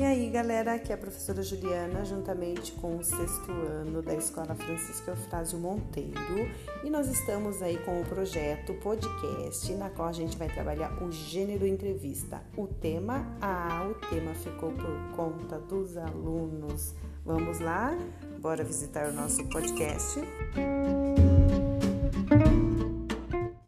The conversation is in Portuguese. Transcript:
E aí, galera, aqui é a professora Juliana, juntamente com o sexto ano da Escola Francisco Eufrásio Monteiro, e nós estamos aí com o projeto podcast, na qual a gente vai trabalhar o gênero entrevista. O tema, ah, o tema ficou por conta dos alunos. Vamos lá? Bora visitar o nosso podcast? Música